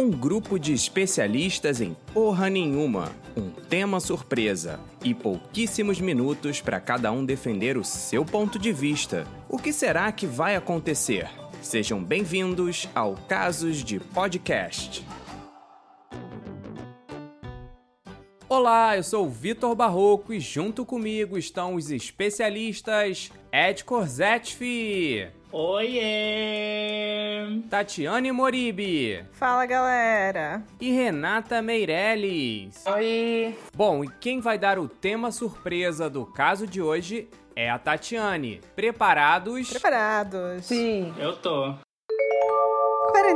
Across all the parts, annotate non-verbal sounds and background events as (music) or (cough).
Um grupo de especialistas em porra nenhuma, um tema surpresa e pouquíssimos minutos para cada um defender o seu ponto de vista. O que será que vai acontecer? Sejam bem-vindos ao Casos de Podcast. Olá, eu sou o Vitor Barroco e junto comigo estão os especialistas Ed Corzetfi. Oiê! Tatiane Moribi. Fala, galera. E Renata Meirelles. Oi! Bom, e quem vai dar o tema surpresa do caso de hoje é a Tatiane. Preparados? Preparados. Sim, eu tô.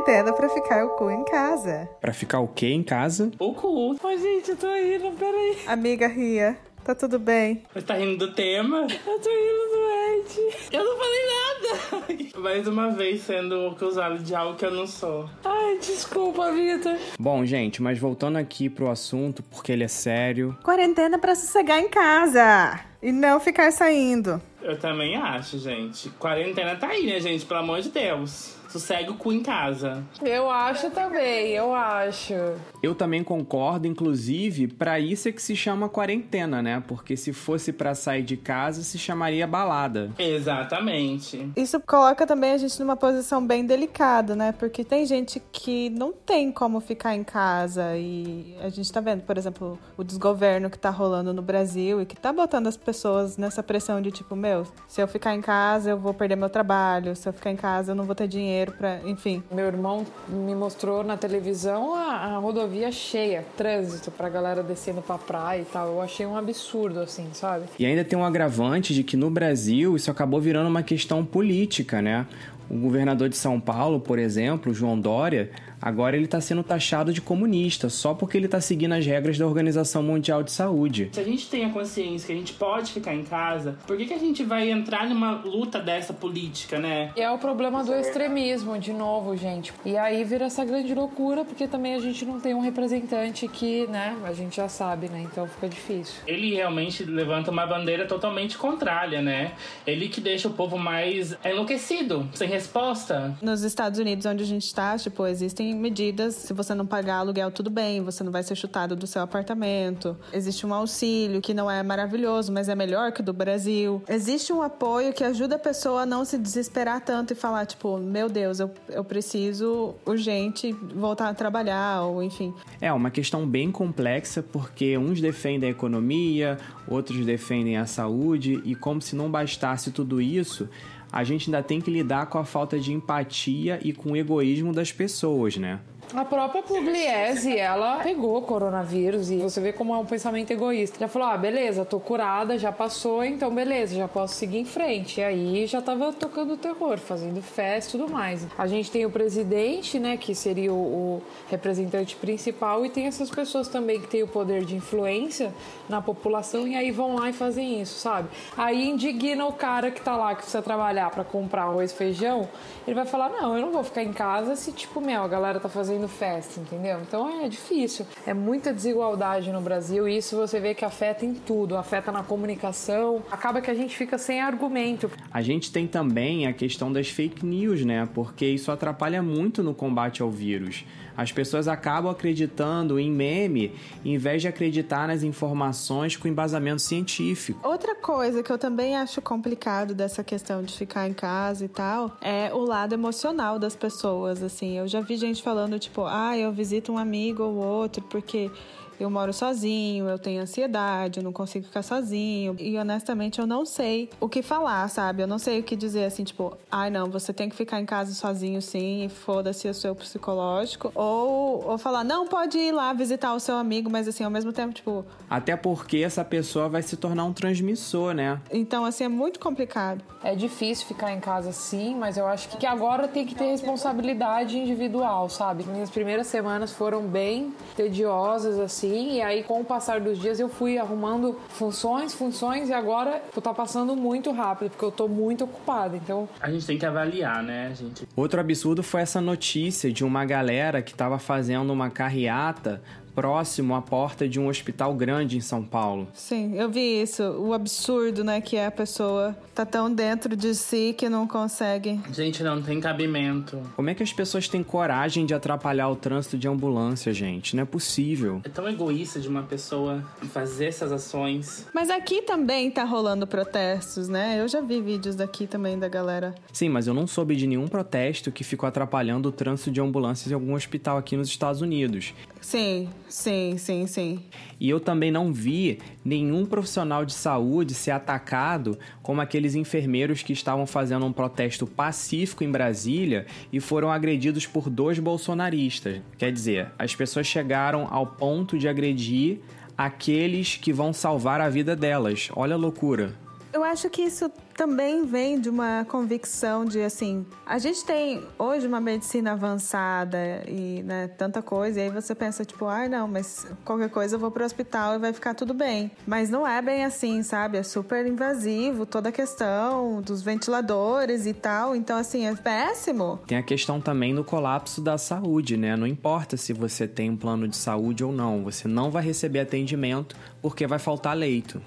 Quarentena pra ficar o cu em casa. Pra ficar o quê em casa? O cu. Ai, gente, eu tô rindo, peraí. Amiga Ria, tá tudo bem? Você tá rindo do tema? Eu tô rindo do Ed. Eu não falei nada. (laughs) Mais uma vez sendo acusado de algo que eu não sou. Ai, desculpa, Vitor. Bom, gente, mas voltando aqui pro assunto, porque ele é sério. Quarentena pra sossegar em casa. E não ficar saindo. Eu também acho, gente. Quarentena tá aí, né, gente? Pelo amor de Deus. Sossegue o cu em casa. Eu acho também, eu acho. Eu também concordo, inclusive, pra isso é que se chama quarentena, né? Porque se fosse pra sair de casa, se chamaria balada. Exatamente. Isso coloca também a gente numa posição bem delicada, né? Porque tem gente que não tem como ficar em casa e a gente tá vendo, por exemplo, o desgoverno que tá rolando no Brasil e que tá botando as pessoas nessa pressão de tipo, meu, se eu ficar em casa, eu vou perder meu trabalho, se eu ficar em casa, eu não vou ter dinheiro pra, enfim. Meu irmão me mostrou na televisão a, a rodovia cheia, trânsito pra galera descendo pra praia e tal. Eu achei um absurdo, assim, sabe? E ainda tem um agravante de que no Brasil isso acabou virando uma questão política, né? O governador de São Paulo, por exemplo, João Dória, agora ele está sendo taxado de comunista só porque ele está seguindo as regras da Organização Mundial de Saúde. Se a gente tem a consciência que a gente pode ficar em casa, por que, que a gente vai entrar numa luta dessa política, né? E é o problema do extremismo, de novo, gente. E aí vira essa grande loucura, porque também a gente não tem um representante que, né, a gente já sabe, né? Então fica difícil. Ele realmente levanta uma bandeira totalmente contrária, né? Ele que deixa o povo mais enlouquecido, sem resposta. Nos Estados Unidos, onde a gente tá, tipo, existem medidas. Se você não pagar aluguel, tudo bem, você não vai ser chutado do seu apartamento. Existe um auxílio que não é maravilhoso, mas é melhor que o do Brasil. Existe um apoio que ajuda a pessoa a não se desesperar tanto e falar, tipo, meu Deus, eu, eu preciso urgente voltar a trabalhar, ou enfim. É uma questão bem complexa porque uns defendem a economia, outros defendem a saúde e como se não bastasse tudo isso, a gente ainda tem que lidar com a falta de empatia e com o egoísmo das pessoas, né? A própria Pugliese, ela pegou coronavírus e você vê como é um pensamento egoísta. Já falou, ah, beleza, tô curada, já passou, então beleza, já posso seguir em frente. E aí já tava tocando terror, fazendo festa e tudo mais. A gente tem o presidente, né, que seria o, o representante principal, e tem essas pessoas também que têm o poder de influência na população e aí vão lá e fazem isso, sabe? Aí indigna o cara que tá lá, que precisa trabalhar para comprar arroz e feijão, ele vai falar, não, eu não vou ficar em casa se, tipo, meu, a galera tá fazendo festa, entendeu? Então é difícil. É muita desigualdade no Brasil e isso você vê que afeta em tudo, afeta na comunicação. Acaba que a gente fica sem argumento. A gente tem também a questão das fake news, né? Porque isso atrapalha muito no combate ao vírus. As pessoas acabam acreditando em meme em vez de acreditar nas informações com embasamento científico. Outra coisa que eu também acho complicado dessa questão de ficar em casa e tal é o lado emocional das pessoas, assim. Eu já vi gente falando, tipo, ah, eu visito um amigo ou outro porque eu moro sozinho, eu tenho ansiedade, eu não consigo ficar sozinho. E honestamente, eu não sei o que falar, sabe? Eu não sei o que dizer assim, tipo, ai não, você tem que ficar em casa sozinho sim, foda-se o seu psicológico. Ou, ou falar, não, pode ir lá visitar o seu amigo, mas assim, ao mesmo tempo, tipo. Até porque essa pessoa vai se tornar um transmissor, né? Então, assim, é muito complicado. É difícil ficar em casa sim, mas eu acho que agora tem que ter responsabilidade individual, sabe? Minhas primeiras semanas foram bem tediosas, assim assim, e aí com o passar dos dias eu fui arrumando funções, funções, e agora tá passando muito rápido, porque eu tô muito ocupada, então... A gente tem que avaliar, né, gente? Outro absurdo foi essa notícia de uma galera que tava fazendo uma carreata próximo à porta de um hospital grande em São Paulo. Sim, eu vi isso. O absurdo, né, que é a pessoa tá tão dentro de si que não consegue. Gente, não tem cabimento. Como é que as pessoas têm coragem de atrapalhar o trânsito de ambulância, gente? Não é possível. É tão egoísta de uma pessoa fazer essas ações. Mas aqui também tá rolando protestos, né? Eu já vi vídeos daqui também da galera. Sim, mas eu não soube de nenhum protesto que ficou atrapalhando o trânsito de ambulâncias em algum hospital aqui nos Estados Unidos. Sim, sim, sim, sim. E eu também não vi nenhum profissional de saúde ser atacado como aqueles enfermeiros que estavam fazendo um protesto pacífico em Brasília e foram agredidos por dois bolsonaristas. Quer dizer, as pessoas chegaram ao ponto de agredir aqueles que vão salvar a vida delas. Olha a loucura. Eu acho que isso também vem de uma convicção de assim, a gente tem hoje uma medicina avançada e né, tanta coisa, e aí você pensa tipo, ai ah, não, mas qualquer coisa eu vou pro hospital e vai ficar tudo bem. Mas não é bem assim, sabe? É super invasivo toda a questão dos ventiladores e tal, então assim, é péssimo. Tem a questão também no colapso da saúde, né? Não importa se você tem um plano de saúde ou não, você não vai receber atendimento porque vai faltar leito.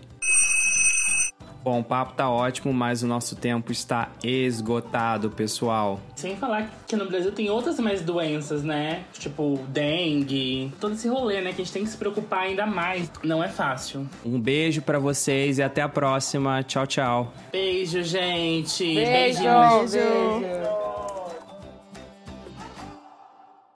Bom, o papo tá ótimo, mas o nosso tempo está esgotado, pessoal. Sem falar que no Brasil tem outras mais doenças, né? Tipo dengue, todo esse rolê, né? Que a gente tem que se preocupar ainda mais. Não é fácil. Um beijo para vocês e até a próxima. Tchau, tchau. Beijo, gente. Beijo, beijo.